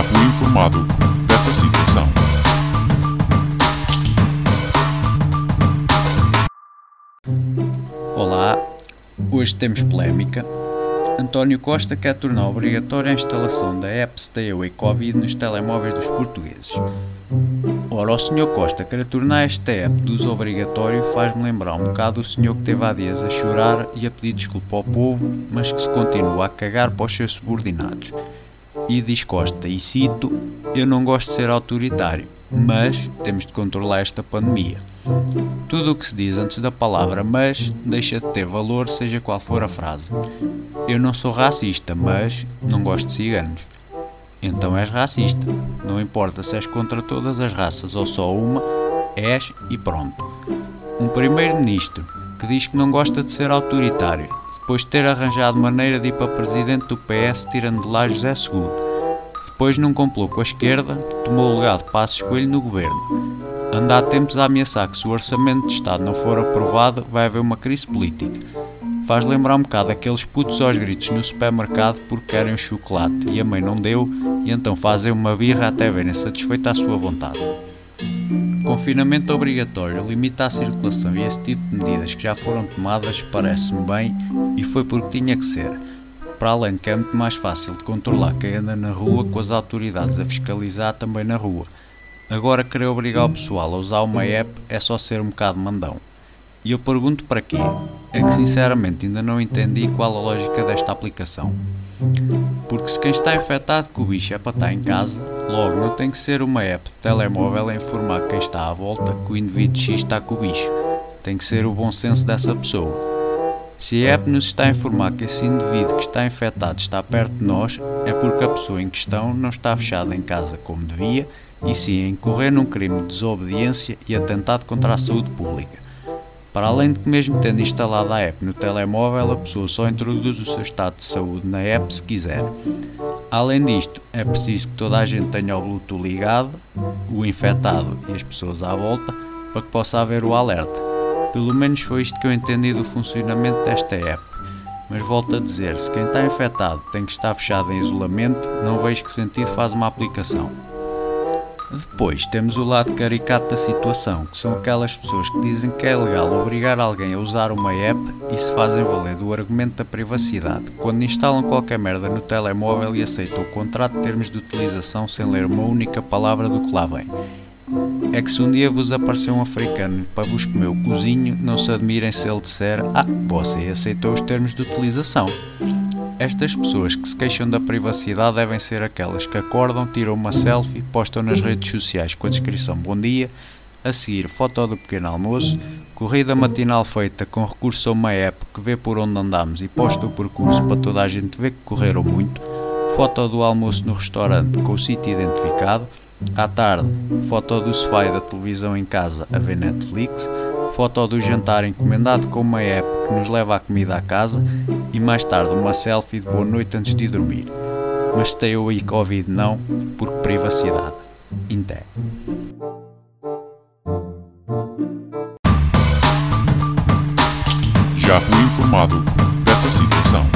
Fui informado dessa situação. Olá, hoje temos polémica. António Costa quer tornar obrigatória a instalação da app Stay Away Covid nos telemóveis dos portugueses. Ora, o Sr. Costa querer tornar esta app de uso obrigatório faz-me lembrar um bocado o senhor que teve há dias a chorar e a pedir desculpa ao povo, mas que se continua a cagar para os seus subordinados. E diz Costa, e cito, eu não gosto de ser autoritário, mas temos de controlar esta pandemia. Tudo o que se diz antes da palavra mas deixa de ter valor, seja qual for a frase. Eu não sou racista, mas não gosto de ciganos. Então és racista. Não importa se és contra todas as raças ou só uma, és e pronto. Um primeiro-ministro que diz que não gosta de ser autoritário, depois de ter arranjado maneira de ir para presidente do PS tirando de lá José II. Depois, num complô com a esquerda, tomou o lugar de Passos Coelho no governo anda há tempos a ameaçar que se o orçamento de Estado não for aprovado vai haver uma crise política. Faz lembrar um bocado aqueles putos aos gritos no supermercado porque querem um chocolate e a mãe não deu e então fazem uma birra até verem satisfeita a sua vontade. Confinamento obrigatório limita a circulação e esse tipo de medidas que já foram tomadas parece-me bem e foi porque tinha que ser. Para além de que é muito mais fácil de controlar quem anda na rua com as autoridades a fiscalizar também na rua. Agora querer obrigar o pessoal a usar uma app é só ser um bocado mandão. E eu pergunto para quê? É que sinceramente ainda não entendi qual a lógica desta aplicação. Porque se quem está infectado com o bicho é para estar em casa, logo não tem que ser uma app de telemóvel a informar quem está à volta que o indivíduo X está com o bicho. Tem que ser o bom senso dessa pessoa. Se a app nos está a informar que esse indivíduo que está infectado está perto de nós, é porque a pessoa em questão não está fechada em casa como devia e sim incorrer num crime de desobediência e atentado contra a saúde pública. Para além de que, mesmo tendo instalado a app no telemóvel, a pessoa só introduz o seu estado de saúde na app se quiser. Além disto, é preciso que toda a gente tenha o Bluetooth ligado, o infectado e as pessoas à volta, para que possa haver o alerta. Pelo menos foi isto que eu entendi do funcionamento desta app. Mas volto a dizer, se quem está infectado tem que estar fechado em isolamento, não vejo que sentido faz uma aplicação. Depois temos o lado caricato da situação, que são aquelas pessoas que dizem que é legal obrigar alguém a usar uma app e se fazem valer do argumento da privacidade, quando instalam qualquer merda no telemóvel e aceitam o contrato de termos de utilização sem ler uma única palavra do que lá vem. É que se um dia vos aparecer um africano para vos comer o cozinho, não se admirem se ele disser Ah, você aceitou os termos de utilização. Estas pessoas que se queixam da privacidade devem ser aquelas que acordam, tiram uma selfie, postam nas redes sociais com a descrição Bom dia, a seguir foto do pequeno almoço, corrida matinal feita com recurso a uma app que vê por onde andamos e posta o percurso para toda a gente ver que correram muito, foto do almoço no restaurante com o sítio identificado, à tarde, foto do sofá da televisão em casa a ver Netflix, foto do jantar encomendado com uma app que nos leva a comida à casa e mais tarde uma selfie de boa noite antes de dormir. Mas stay away Covid não, porque privacidade. Inté. Já fui informado dessa situação.